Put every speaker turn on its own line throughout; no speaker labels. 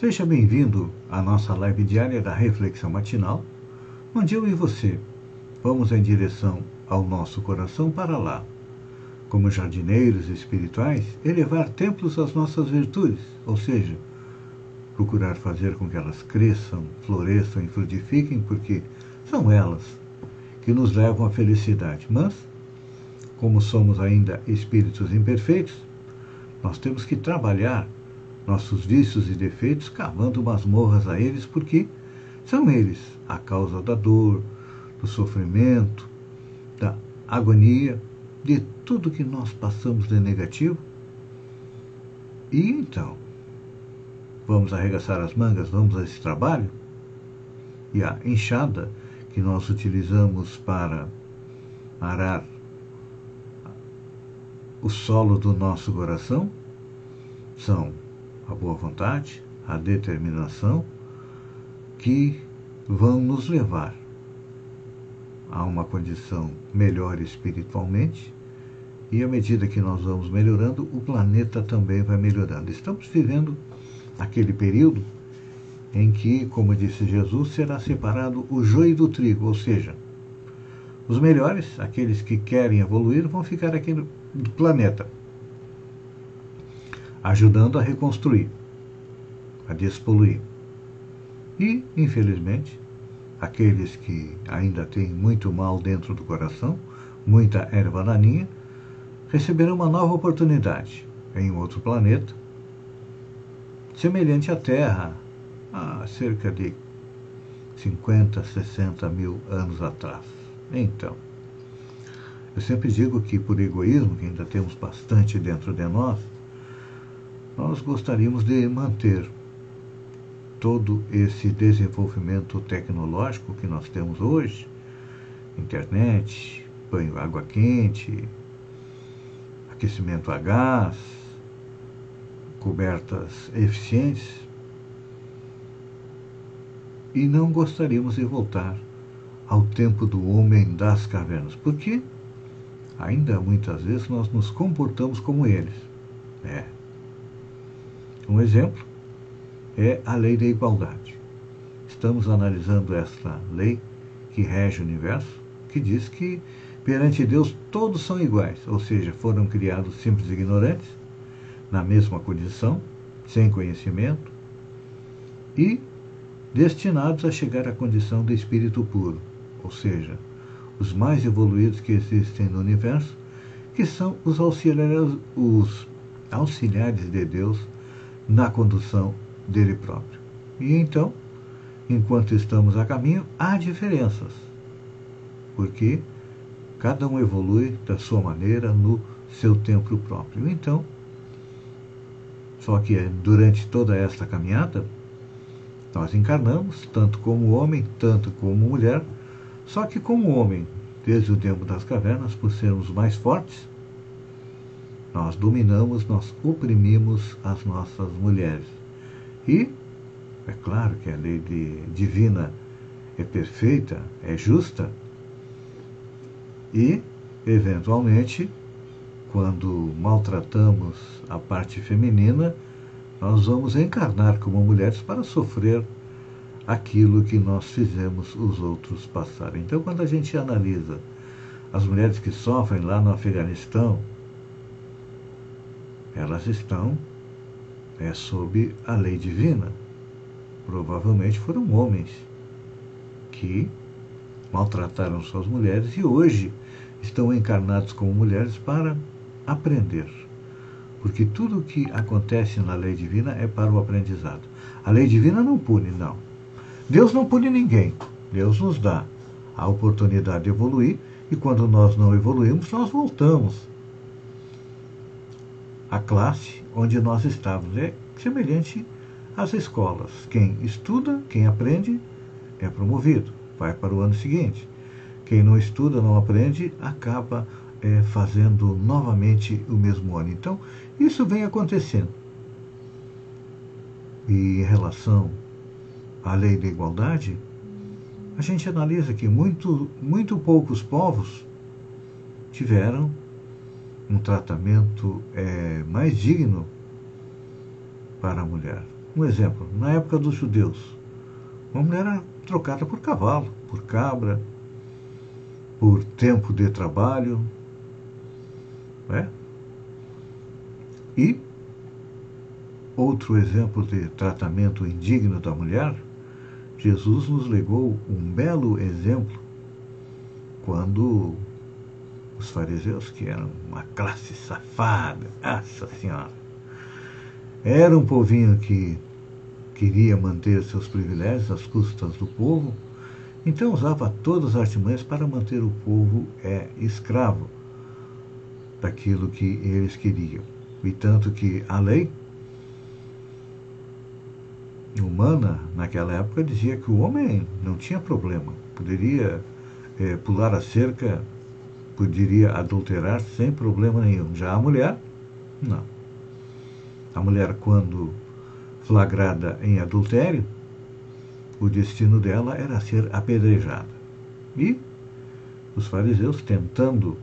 Seja bem-vindo à nossa live diária da Reflexão Matinal, onde eu e você vamos em direção ao nosso coração para lá, como jardineiros espirituais, elevar templos às nossas virtudes, ou seja, procurar fazer com que elas cresçam, floresçam e frutifiquem, porque são elas que nos levam à felicidade. Mas, como somos ainda espíritos imperfeitos, nós temos que trabalhar nossos vícios e defeitos cavando masmorras a eles, porque são eles a causa da dor, do sofrimento, da agonia, de tudo que nós passamos de negativo. E então, vamos arregaçar as mangas, vamos a esse trabalho? E a enxada que nós utilizamos para arar o solo do nosso coração são a boa vontade, a determinação, que vão nos levar a uma condição melhor espiritualmente e à medida que nós vamos melhorando, o planeta também vai melhorando. Estamos vivendo aquele período em que, como disse Jesus, será separado o joio do trigo, ou seja, os melhores, aqueles que querem evoluir, vão ficar aqui no planeta, ajudando a reconstruir, a despoluir. E, infelizmente, aqueles que ainda têm muito mal dentro do coração, muita erva daninha, receberão uma nova oportunidade em outro planeta, semelhante à Terra, há cerca de 50, 60 mil anos atrás. Então, eu sempre digo que por egoísmo, que ainda temos bastante dentro de nós, nós gostaríamos de manter todo esse desenvolvimento tecnológico que nós temos hoje, internet, banho água quente, aquecimento a gás, cobertas eficientes, e não gostaríamos de voltar ao tempo do homem das cavernas, porque ainda muitas vezes nós nos comportamos como eles. É. Um exemplo é a lei da igualdade. Estamos analisando esta lei que rege o universo, que diz que perante Deus todos são iguais, ou seja, foram criados simples ignorantes, na mesma condição, sem conhecimento, e destinados a chegar à condição de espírito puro ou seja, os mais evoluídos que existem no universo, que são os auxiliares, os auxiliares de Deus na condução dele próprio. E então, enquanto estamos a caminho, há diferenças, porque cada um evolui da sua maneira no seu tempo próprio. Então, só que durante toda esta caminhada, nós encarnamos, tanto como homem, tanto como mulher, só que como homem, desde o tempo das cavernas, por sermos mais fortes, nós dominamos, nós oprimimos as nossas mulheres. E é claro que a lei de, divina é perfeita, é justa, e, eventualmente, quando maltratamos a parte feminina, nós vamos encarnar como mulheres para sofrer aquilo que nós fizemos os outros passarem. Então, quando a gente analisa as mulheres que sofrem lá no Afeganistão, elas estão é, sob a lei divina. Provavelmente foram homens que maltrataram suas mulheres e hoje estão encarnados como mulheres para aprender. Porque tudo o que acontece na lei divina é para o aprendizado. A lei divina não pune, não. Deus não pune ninguém. Deus nos dá a oportunidade de evoluir e quando nós não evoluímos, nós voltamos à classe onde nós estávamos. É semelhante as escolas. Quem estuda, quem aprende, é promovido, vai para o ano seguinte. Quem não estuda, não aprende, acaba é, fazendo novamente o mesmo ano. Então, isso vem acontecendo. E em relação à lei da igualdade, a gente analisa que muito, muito poucos povos tiveram um tratamento é, mais digno para a mulher. Um exemplo, na época dos judeus, uma mulher era trocada por cavalo, por cabra, por tempo de trabalho. Né? E outro exemplo de tratamento indigno da mulher, Jesus nos legou um belo exemplo quando os fariseus, que eram uma classe safada, nossa senhora, era um povinho que queria manter seus privilégios às custas do povo, então usava todas as artimanhas para manter o povo é, escravo daquilo que eles queriam. E tanto que a lei humana, naquela época, dizia que o homem não tinha problema, poderia é, pular a cerca, poderia adulterar sem problema nenhum. Já a mulher, não. A mulher, quando flagrada em adultério, o destino dela era ser apedrejada. E os fariseus, tentando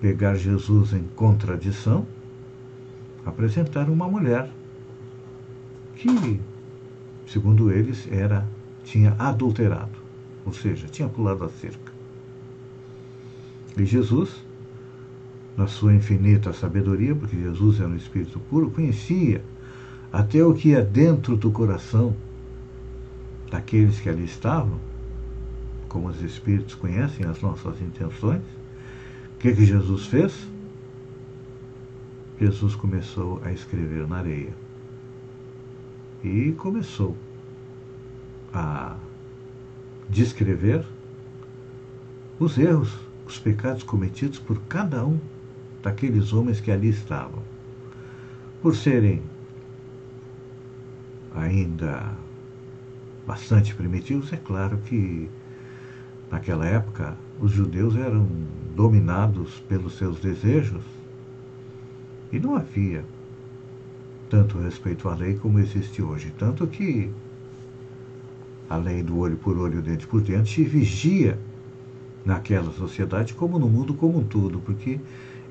pegar Jesus em contradição, apresentaram uma mulher que, segundo eles, era tinha adulterado, ou seja, tinha pulado a cerca. E Jesus na sua infinita sabedoria, porque Jesus era um espírito puro, conhecia até o que é dentro do coração daqueles que ali estavam, como os espíritos conhecem as nossas intenções. O que, que Jesus fez? Jesus começou a escrever na areia. E começou a descrever os erros, os pecados cometidos por cada um daqueles homens que ali estavam. Por serem ainda bastante primitivos, é claro que naquela época os judeus eram dominados pelos seus desejos e não havia tanto respeito à lei como existe hoje. Tanto que a lei do olho por olho, dente por dente, vigia naquela sociedade como no mundo como um todo, porque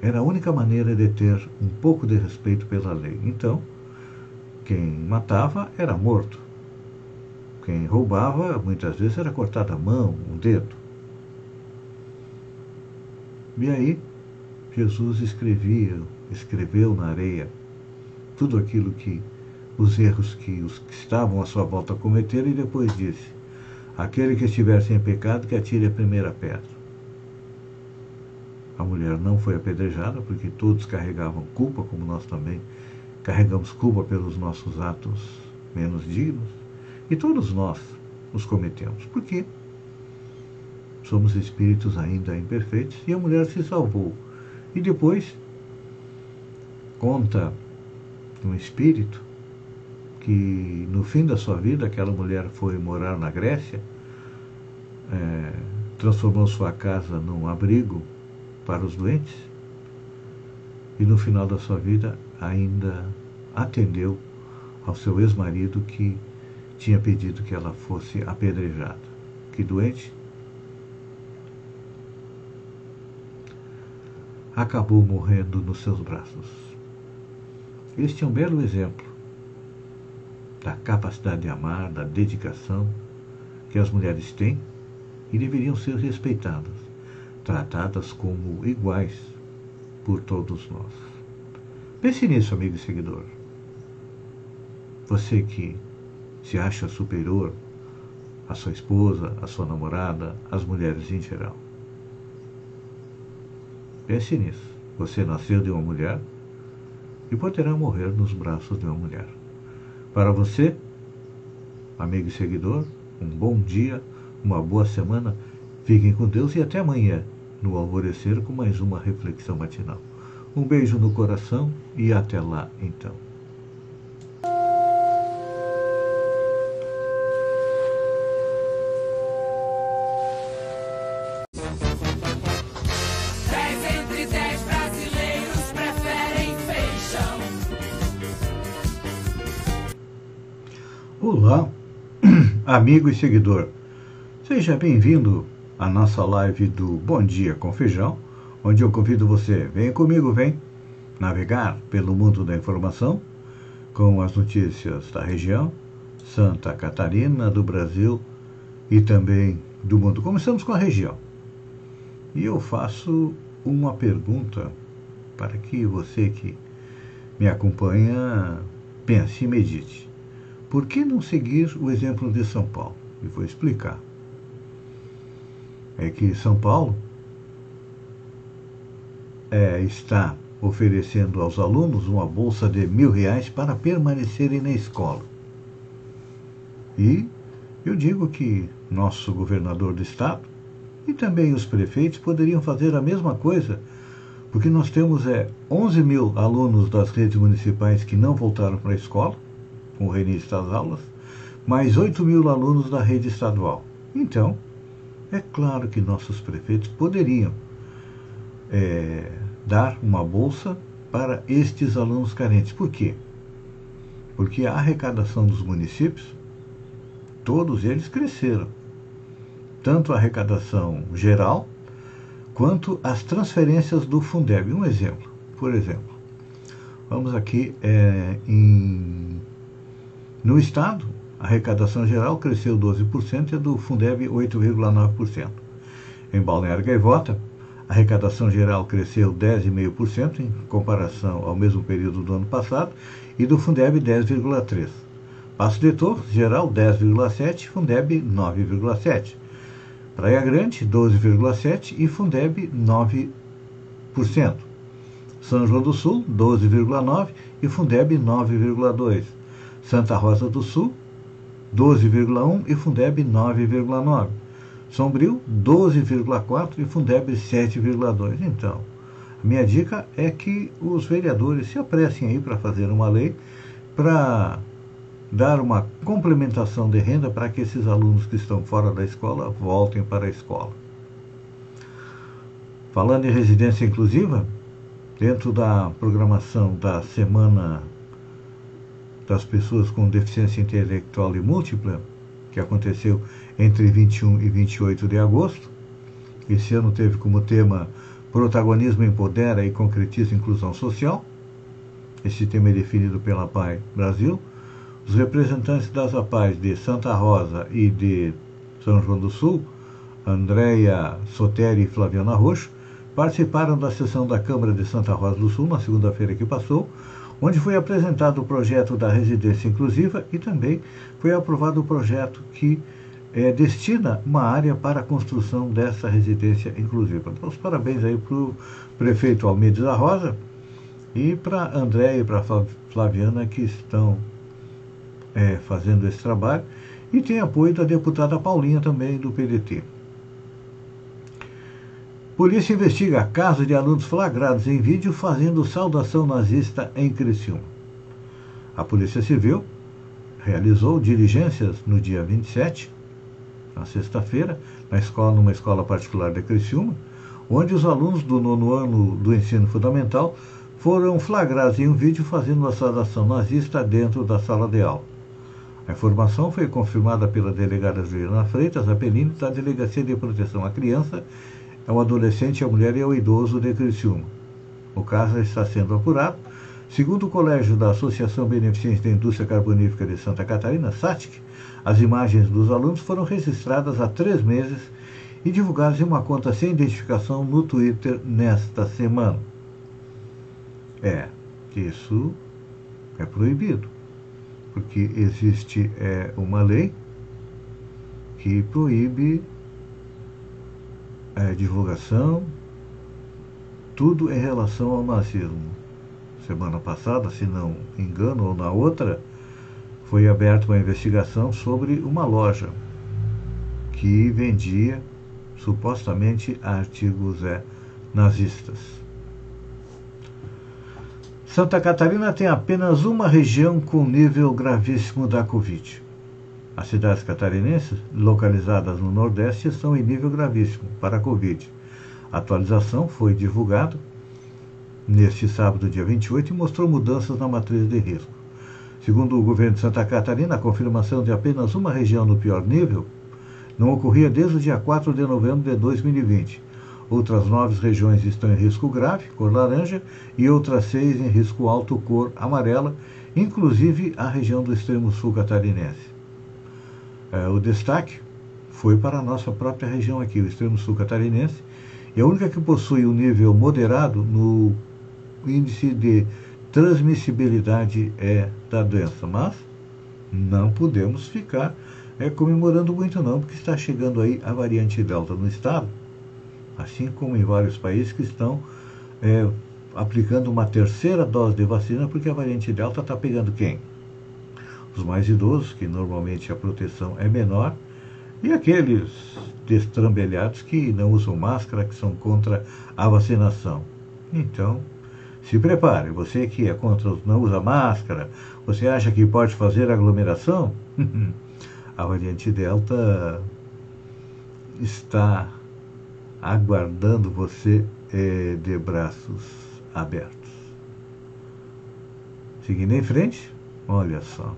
era a única maneira de ter um pouco de respeito pela lei. Então, quem matava era morto. Quem roubava, muitas vezes, era cortada a mão, um dedo. E aí, Jesus escrevia, escreveu na areia tudo aquilo que os erros que os que estavam à sua volta cometeram e depois disse: Aquele que estiver sem pecado, que atire a primeira pedra. A mulher não foi apedrejada porque todos carregavam culpa, como nós também carregamos culpa pelos nossos atos menos dignos. E todos nós os cometemos. Por quê? Somos espíritos ainda imperfeitos e a mulher se salvou. E depois conta um espírito que no fim da sua vida aquela mulher foi morar na Grécia, é, transformou sua casa num abrigo para os doentes e no final da sua vida ainda atendeu ao seu ex-marido que tinha pedido que ela fosse apedrejada. Que doente? Acabou morrendo nos seus braços. Este é um belo exemplo da capacidade de amar, da dedicação que as mulheres têm e deveriam ser respeitadas tratadas como iguais por todos nós. Pense nisso, amigo e seguidor. Você que se acha superior à sua esposa, à sua namorada, às mulheres em geral. Pense nisso. Você nasceu de uma mulher e poderá morrer nos braços de uma mulher. Para você, amigo e seguidor, um bom dia, uma boa semana. Fiquem com Deus e até amanhã no alvorecer com mais uma reflexão matinal. Um beijo no coração e até lá então. Olá, amigo e seguidor. Seja bem-vindo à nossa live do Bom Dia com Feijão, onde eu convido você, vem comigo, vem navegar pelo mundo da informação com as notícias da região, Santa Catarina, do Brasil e também do mundo. Começamos com a região. E eu faço uma pergunta para que você que me acompanha pense e medite. Por que não seguir o exemplo de São Paulo? E vou explicar. É que São Paulo é, está oferecendo aos alunos uma bolsa de mil reais para permanecerem na escola. E eu digo que nosso governador do estado e também os prefeitos poderiam fazer a mesma coisa, porque nós temos é, 11 mil alunos das redes municipais que não voltaram para a escola, com o reinício das aulas, mais 8 mil alunos da rede estadual. Então, é claro que nossos prefeitos poderiam é, dar uma bolsa para estes alunos carentes. Por quê? Porque a arrecadação dos municípios, todos eles cresceram. Tanto a arrecadação geral, quanto as transferências do Fundeb. Um exemplo, por exemplo, vamos aqui é, em no Estado, a arrecadação geral cresceu 12% e a do Fundeb 8,9%. Em Balneário Gaivota, a arrecadação geral cresceu 10,5% em comparação ao mesmo período do ano passado e do Fundeb 10,3%. Passo de geral 10,7%, Fundeb 9,7%. Praia Grande 12,7% e Fundeb 9%. São João do Sul 12,9% e Fundeb 9,2%. Santa Rosa do Sul, 12,1 e Fundeb 9,9. Sombrio, 12,4 e Fundeb 7,2. Então, a minha dica é que os vereadores se apressem aí para fazer uma lei para dar uma complementação de renda para que esses alunos que estão fora da escola voltem para a escola. Falando em residência inclusiva, dentro da programação da semana das pessoas com deficiência intelectual e múltipla, que aconteceu entre 21 e 28 de agosto. Esse ano teve como tema Protagonismo empodera e concretiza inclusão social. Esse tema é definido pela PAI Brasil. Os representantes das APAIs de Santa Rosa e de São João do Sul, Andréia Soteri e Flaviana Roxo, participaram da sessão da Câmara de Santa Rosa do Sul na segunda-feira que passou, onde foi apresentado o projeto da residência inclusiva e também foi aprovado o projeto que é, destina uma área para a construção dessa residência inclusiva. Então, os parabéns aí para o prefeito Almeida da Rosa e para André e para Flaviana que estão é, fazendo esse trabalho e tem apoio da deputada Paulinha também do PDT. Polícia investiga caso de alunos flagrados em vídeo fazendo saudação nazista em Criciúma. A Polícia Civil realizou diligências no dia 27, na sexta-feira, na escola, numa escola particular de Criciúma, onde os alunos do nono ano do ensino fundamental foram flagrados em um vídeo fazendo uma saudação nazista dentro da sala de aula. A informação foi confirmada pela delegada Juliana Freitas Apelini, da Delegacia de Proteção à Criança ao adolescente, a mulher e ao idoso de Criciúma. O caso está sendo apurado. Segundo o Colégio da Associação Beneficente da Indústria Carbonífera de Santa Catarina, SATIC, as imagens dos alunos foram registradas há três meses e divulgadas em uma conta sem identificação no Twitter nesta semana. É, isso é proibido, porque existe é, uma lei que proíbe é, divulgação, tudo em relação ao nazismo. Semana passada, se não engano, ou na outra, foi aberta uma investigação sobre uma loja que vendia supostamente artigos é, nazistas. Santa Catarina tem apenas uma região com nível gravíssimo da Covid. As cidades catarinenses, localizadas no Nordeste, estão em nível gravíssimo para a Covid. A atualização foi divulgada neste sábado, dia 28, e mostrou mudanças na matriz de risco. Segundo o governo de Santa Catarina, a confirmação de apenas uma região no pior nível não ocorria desde o dia 4 de novembro de 2020. Outras nove regiões estão em risco grave, cor laranja, e outras seis em risco alto, cor amarela, inclusive a região do extremo sul catarinense. É, o destaque foi para a nossa própria região aqui, o extremo sul catarinense, e a única que possui um nível moderado no índice de transmissibilidade é da doença. Mas não podemos ficar é, comemorando muito não, porque está chegando aí a variante Delta no estado, assim como em vários países que estão é, aplicando uma terceira dose de vacina, porque a variante Delta está pegando quem? Os mais idosos, que normalmente a proteção é menor, e aqueles destrambelhados que não usam máscara, que são contra a vacinação. Então, se prepare, você que é contra não usa máscara, você acha que pode fazer aglomeração? a variante Delta está aguardando você eh, de braços abertos. Seguindo em frente, olha só.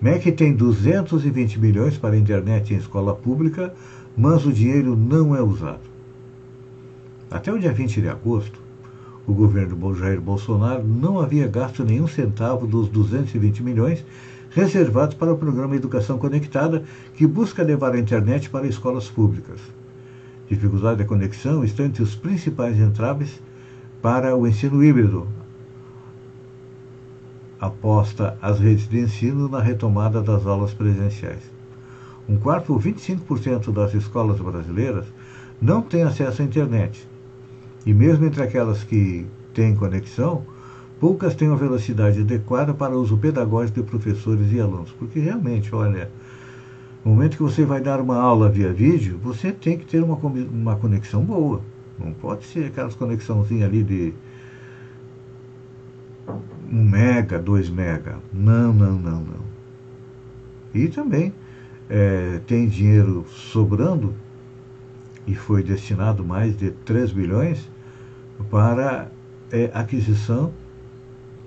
MEC tem 220 milhões para a internet em escola pública, mas o dinheiro não é usado. Até o dia 20 de agosto, o governo Jair Bolsonaro não havia gasto nenhum centavo dos 220 milhões reservados para o programa Educação Conectada, que busca levar a internet para escolas públicas. Dificuldade da conexão está entre os principais entraves para o ensino híbrido, aposta as redes de ensino na retomada das aulas presenciais. Um quarto ou 25% das escolas brasileiras não têm acesso à internet e mesmo entre aquelas que têm conexão, poucas têm uma velocidade adequada para uso pedagógico de professores e alunos. Porque realmente, olha, no momento que você vai dar uma aula via vídeo, você tem que ter uma, uma conexão boa. Não pode ser aquelas conexãozinhas ali de 1 mega, 2 mega. Não, não, não, não. E também é, tem dinheiro sobrando e foi destinado mais de 3 bilhões para é, aquisição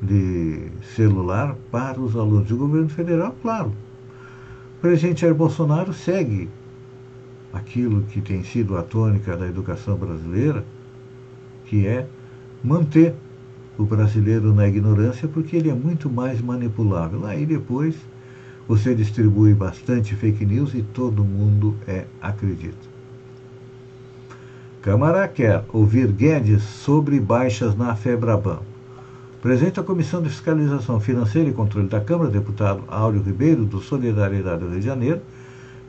de celular para os alunos. O governo federal, claro. O presidente Jair Bolsonaro segue aquilo que tem sido a tônica da educação brasileira, que é manter o brasileiro na ignorância, porque ele é muito mais manipulável. Aí depois você distribui bastante fake news e todo mundo é acredita. Câmara quer ouvir Guedes sobre baixas na FEBRABAN. Presidente da Comissão de Fiscalização Financeira e Controle da Câmara, deputado Áureo Ribeiro, do Solidariedade do Rio de Janeiro,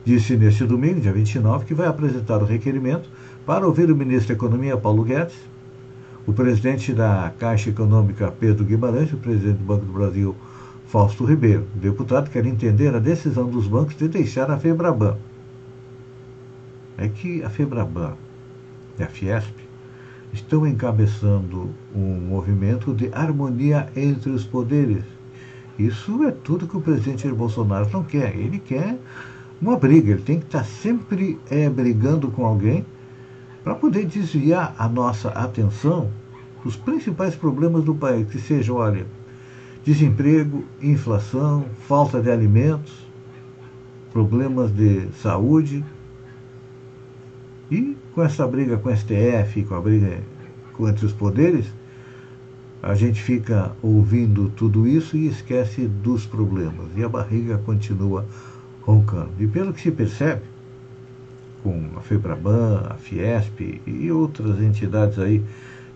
disse neste domingo, dia 29, que vai apresentar o requerimento para ouvir o ministro da Economia, Paulo Guedes, o presidente da Caixa Econômica, Pedro Guimarães, e o presidente do Banco do Brasil, Fausto Ribeiro. O deputado quer entender a decisão dos bancos de deixar a FEBRABAN. É que a FEBRABAN e a Fiesp estão encabeçando um movimento de harmonia entre os poderes. Isso é tudo que o presidente Bolsonaro não quer. Ele quer uma briga, ele tem que estar sempre é, brigando com alguém para poder desviar a nossa atenção dos principais problemas do país, que sejam, olha, desemprego, inflação, falta de alimentos, problemas de saúde, e com essa briga com o STF, com a briga entre os poderes, a gente fica ouvindo tudo isso e esquece dos problemas. E a barriga continua roncando. E pelo que se percebe, com a FEBRABAN, a Fiesp e outras entidades aí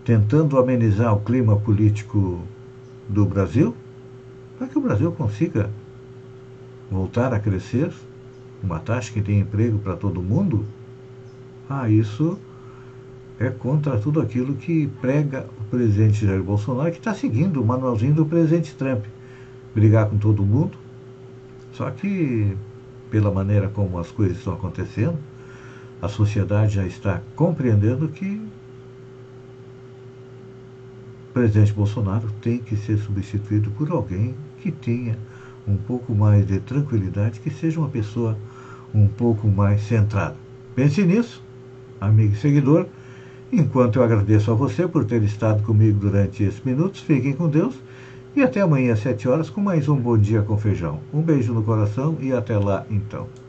tentando amenizar o clima político do Brasil, para que o Brasil consiga voltar a crescer, uma taxa que tem emprego para todo mundo, ah, isso é contra tudo aquilo que prega o presidente Jair Bolsonaro, que está seguindo o manualzinho do presidente Trump. Brigar com todo mundo. Só que, pela maneira como as coisas estão acontecendo, a sociedade já está compreendendo que o presidente Bolsonaro tem que ser substituído por alguém que tenha um pouco mais de tranquilidade, que seja uma pessoa um pouco mais centrada. Pense nisso amigo e seguidor. Enquanto eu agradeço a você por ter estado comigo durante esses minutos, fiquem com Deus E até amanhã às 7 horas com mais um Bom Dia com Feijão. Um beijo no coração e até lá então.